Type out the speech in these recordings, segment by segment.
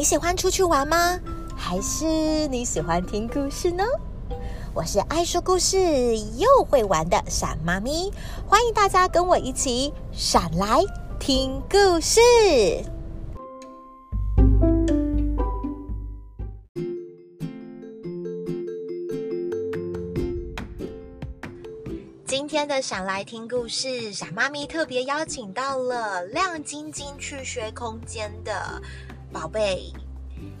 你喜欢出去玩吗？还是你喜欢听故事呢？我是爱说故事又会玩的闪妈咪，欢迎大家跟我一起闪来听故事。今天的闪来听故事，闪妈咪特别邀请到了亮晶晶去学空间的宝贝，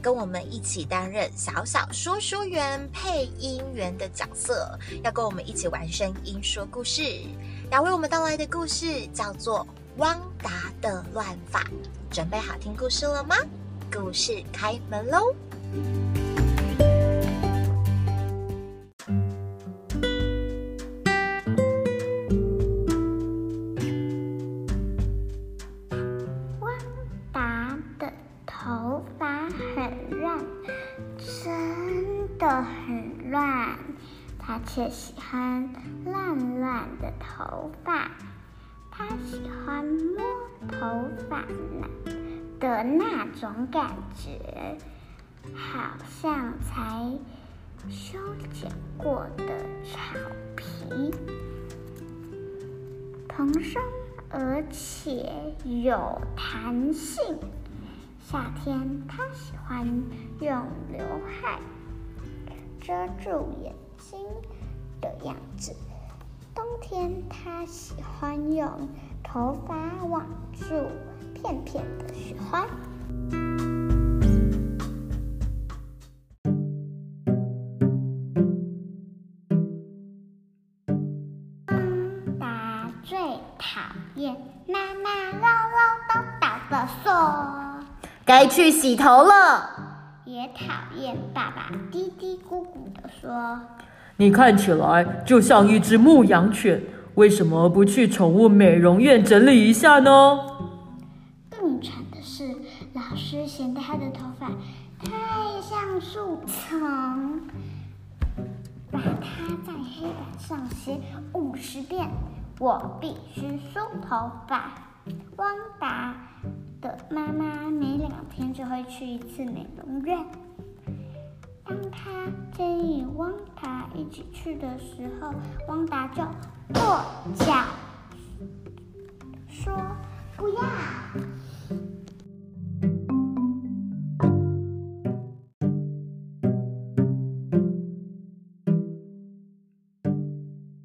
跟我们一起担任小小说书员、配音员的角色，要跟我们一起玩声音说故事。要为我们带来的故事叫做《汪达的乱法》，准备好听故事了吗？故事开门喽！他却喜欢乱乱的头发，他喜欢摸头发那的那种感觉，好像才修剪过的草皮。蓬松而且有弹性。夏天他喜欢用刘海遮住眼睛的样子，冬天他喜欢用头发网住片片的雪花。汪达最讨厌妈妈唠唠叨叨的说，该去洗头了。也讨厌爸爸嘀嘀咕咕的说。你看起来就像一只牧羊犬，为什么不去宠物美容院整理一下呢？更惨的是，老师嫌他的头发太像树丛，把他在黑板上写五十遍：“我必须梳头发。”汪达的妈妈每两天就会去一次美容院。当他建议汪达一起去的时候，汪达就跺脚说：“不要。”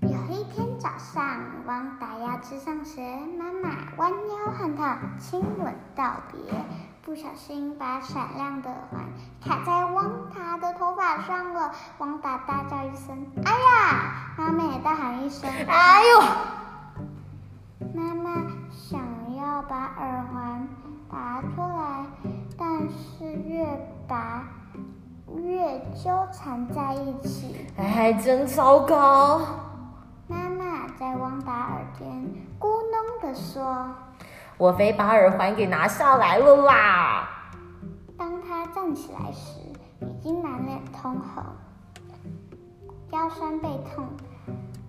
有一天早上，汪达要去上学，妈妈弯腰和他亲吻道别，不小心把闪亮的耳环卡在汪达的头发上了。汪达大叫一声：“哎呀！”妈妈也大喊一声：“哎呦！”妈妈想要把耳环拔出来，但是越拔越纠缠在一起。哎，真糟糕！妈妈在汪达耳边咕哝地说。我非把耳环给拿下来了啦！当他站起来时，已经满脸通红，腰酸背痛。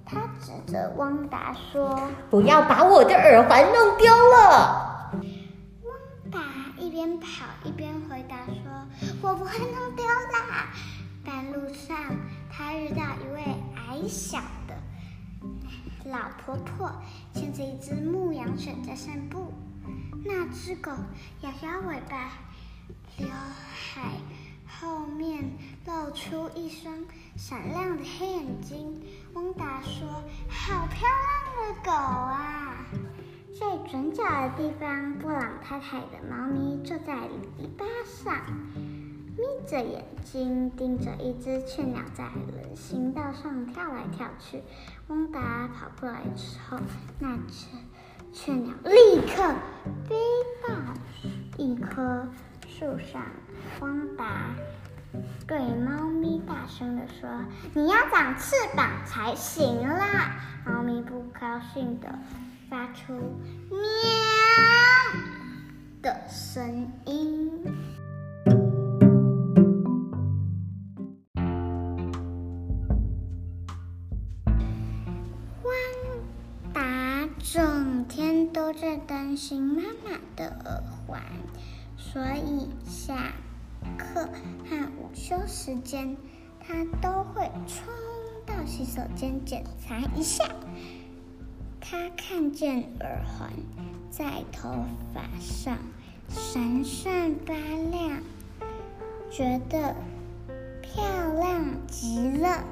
他指着汪达说不要把我的耳环弄丢了！”汪达一边跑一边回答说：“我不会弄丢啦。”半路上，他遇到一位矮小的老婆婆，牵着一只牧羊犬在散步。那只狗摇摇尾巴，刘海后面露出一双闪亮的黑眼睛。汪达说：“好漂亮的狗啊！”在转角的地方，布朗太太的猫咪坐在篱笆上，眯着眼睛盯着一只雀鸟在人行道上跳来跳去。汪达跑过来之后，那只雀鸟立刻飞到一棵树上。汪达对猫咪大声地说：“你要长翅膀才行啦！”猫咪不高兴地发出“喵”的声音。整天都在担心妈妈的耳环，所以下课和午休时间，他都会冲到洗手间检查一下。他看见耳环在头发上闪闪发亮，觉得漂亮极了。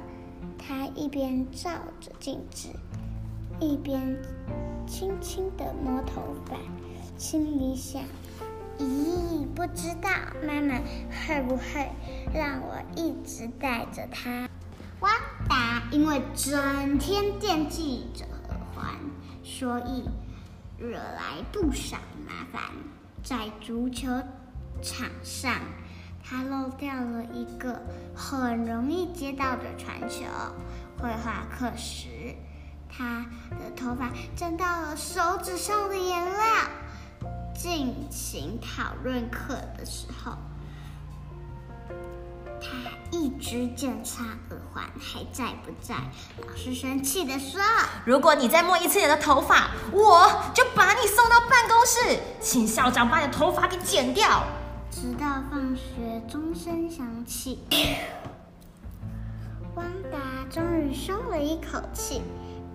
他一边照着镜子，一边轻轻地摸头发，心里想：咦，不知道妈妈会不会让我一直带着它？汪达因为整天惦记着耳环，所以惹来不少麻烦。在足球场上。他漏掉了一个很容易接到的传球。绘画课时，他的头发沾到了手指上的颜料。进行讨论课的时候，他一直检查耳环还在不在。老师生气的说：“如果你再摸一次你的头发，我就把你送到办公室，请校长把你的头发给剪掉。”直到放学钟声响起，汪达终于松了一口气。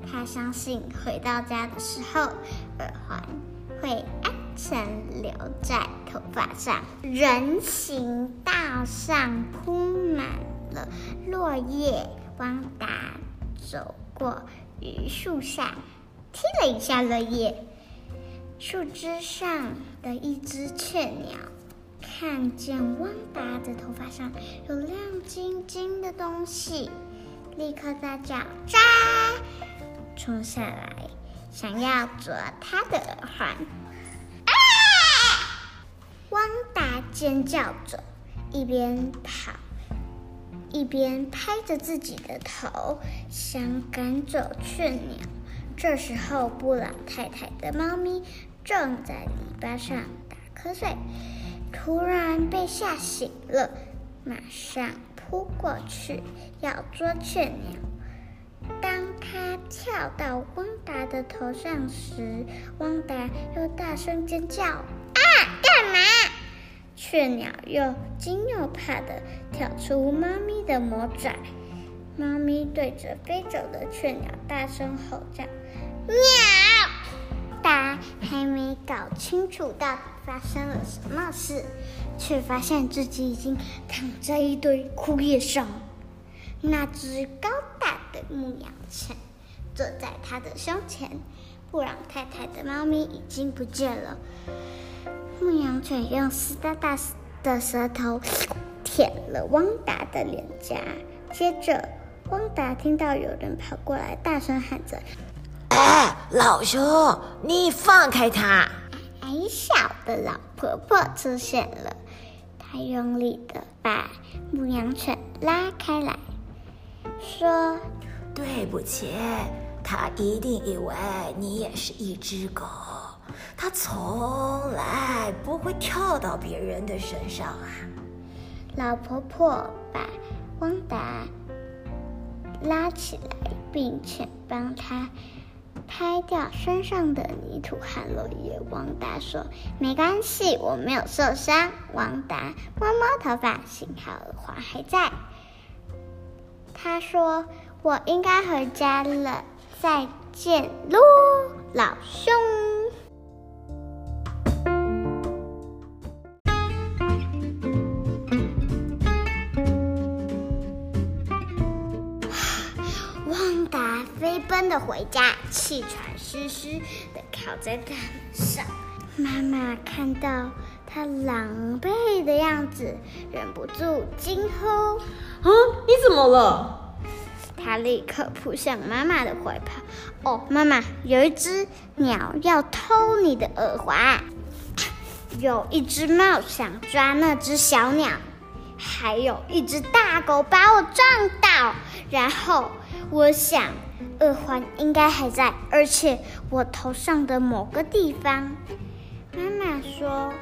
他相信回到家的时候，耳环会安全留在头发上。人行道上铺满了落叶，汪达走过榆树下，踢了一下落叶。树枝上的一只雀鸟。看见汪达的头发上有亮晶晶的东西，立刻大叫“抓”，冲下来想要啄他的耳环。啊！汪达尖叫着，一边跑一边拍着自己的头，想赶走雀鸟。这时候，布朗太太的猫咪正在篱笆上打瞌睡。突然被吓醒了，马上扑过去要捉雀鸟。他跳到汪达的头上时，汪达又大声尖叫：“啊，干嘛？”雀鸟又惊又怕的跳出猫咪的魔爪，猫咪对着飞走的雀鸟大声吼叫：“喵！”达还没搞清楚到底发生了什么事，却发现自己已经躺在一堆枯叶上。那只高的牧羊犬坐在他的胸前。布朗太太的猫咪已经不见了。牧羊犬用湿哒哒的舌头舔了汪达的脸颊。接着，汪达听到有人跑过来，大声喊着。哎，老兄，你放开他！矮小的老婆婆出现了，她用力的把牧羊犬拉开来，说：“对不起，他一定以为你也是一只狗，他从来不会跳到别人的身上啊。”老婆婆把汪达拉起来，并且帮他。拍掉身上的泥土和落叶，王达说：“没关系，我没有受伤。”王达摸摸头发，幸好耳环还在。他说：“我应该回家了，再见喽，老兄。” 旺达飞奔的回家，气喘吁吁的靠在大门上。妈妈看到他狼狈的样子，忍不住惊呼：“啊，你怎么了？”他立刻扑向妈妈的怀抱。哦，妈妈，有一只鸟要偷你的耳环，有一只猫想抓那只小鸟，还有一只大狗把我撞倒。然后我想。耳环应该还在，而且我头上的某个地方。妈妈说，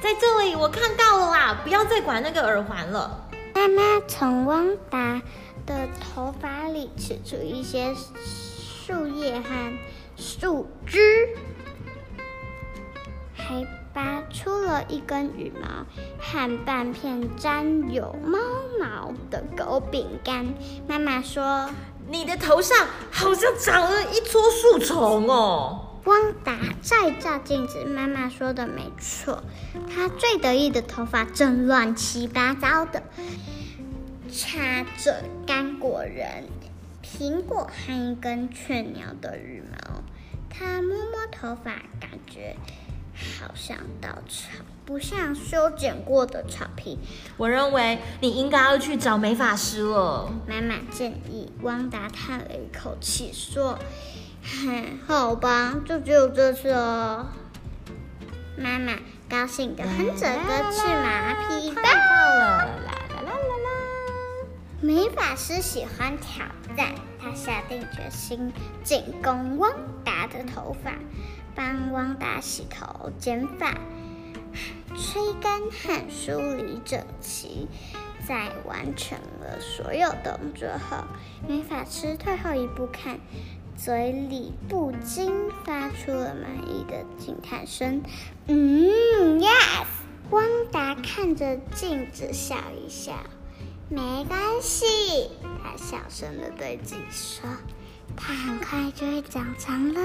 在这里，我看到了啦！不要再管那个耳环了。妈妈从汪达的头发里取出一些树叶和树枝，还拔出了一根羽毛和半片沾有猫毛的狗饼干。妈妈说：“你的头上好像长了一撮树丛哦。”汪达再照镜子，妈妈说的没错，他最得意的头发正乱七八糟的，插着干果仁、苹果和一根雀鸟的羽毛。他摸摸头发，感觉好像稻草，不像修剪过的草皮。我认为你应该要去找美发师了。妈妈建议。汪达叹了一口气说。哼，好吧，就只有这次哦。妈妈高兴的哼着歌去马匹吧。啦啦啦啦啦！美法师喜欢挑战，他下定决心进攻汪达的头发，帮汪达洗头、剪发、吹干和梳理整齐。在完成了所有动作后，美法师退后一步看。嘴里不禁发出了满意的惊叹声。嗯，yes。汪达看着镜子笑一笑，没关系，他小声的对自己说：“他很快就会长长了。”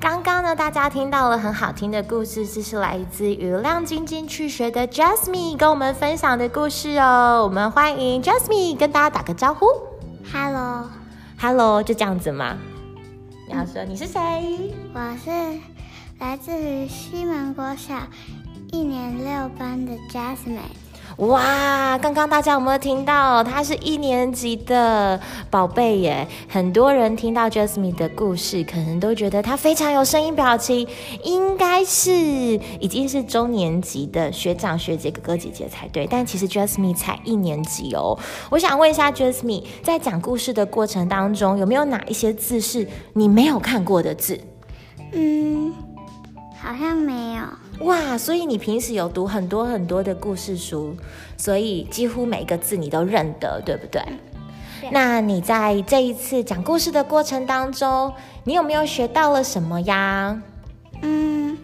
刚刚呢，大家听到了很好听的故事，这是来自于亮晶晶去学的 Jasmine 跟我们分享的故事哦。我们欢迎 Jasmine 跟大家打个招呼，Hello，Hello，就这样子吗？你要说你是谁？我是来自于西门国小一年六班的 Jasmine。哇，刚刚大家有没有听到？他是一年级的宝贝耶！很多人听到 Jasmine 的故事，可能都觉得他非常有声音表情，应该是已经是中年级的学长学姐哥哥姐姐才对。但其实 Jasmine 才一年级哦。我想问一下 Jasmine，在讲故事的过程当中，有没有哪一些字是你没有看过的字？嗯，好像没有。哇，所以你平时有读很多很多的故事书，所以几乎每个字你都认得，对不对？那你在这一次讲故事的过程当中，你有没有学到了什么呀？嗯，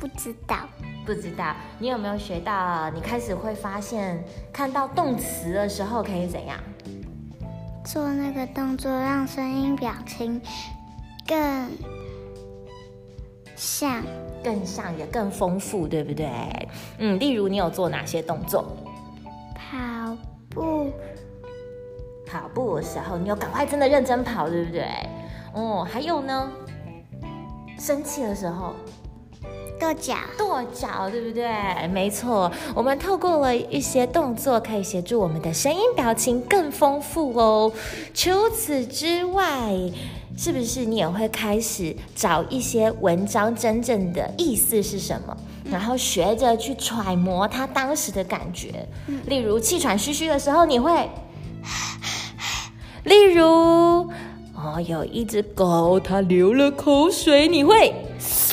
不知道，不知道。你有没有学到？你开始会发现，看到动词的时候可以怎样？做那个动作，让声音表情更像。更像也更丰富，对不对？嗯，例如你有做哪些动作？跑步，跑步的时候你有赶快真的认真跑，对不对？哦，还有呢？生气的时候，跺脚，跺脚，对不对？没错，我们透过了一些动作，可以协助我们的声音表情更丰富哦。除此之外。是不是你也会开始找一些文章真正的意思是什么，然后学着去揣摩他当时的感觉？例如气喘吁吁的时候，你会；例如哦，有一只狗它流了口水，你会；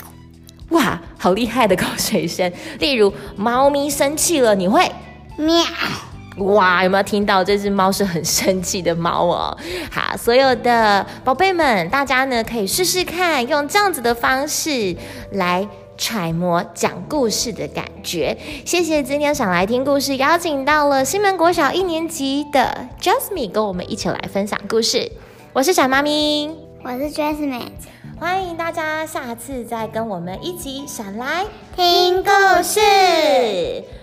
哇，好厉害的口水声！例如猫咪生气了，你会喵。哇，有没有听到这只猫是很生气的猫哦？好，所有的宝贝们，大家呢可以试试看，用这样子的方式来揣摩讲故事的感觉。谢谢今天想来听故事，邀请到了新门国小一年级的 Jasmine 跟我们一起来分享故事。我是小妈咪，我是 Jasmine，欢迎大家下次再跟我们一起想来听故事。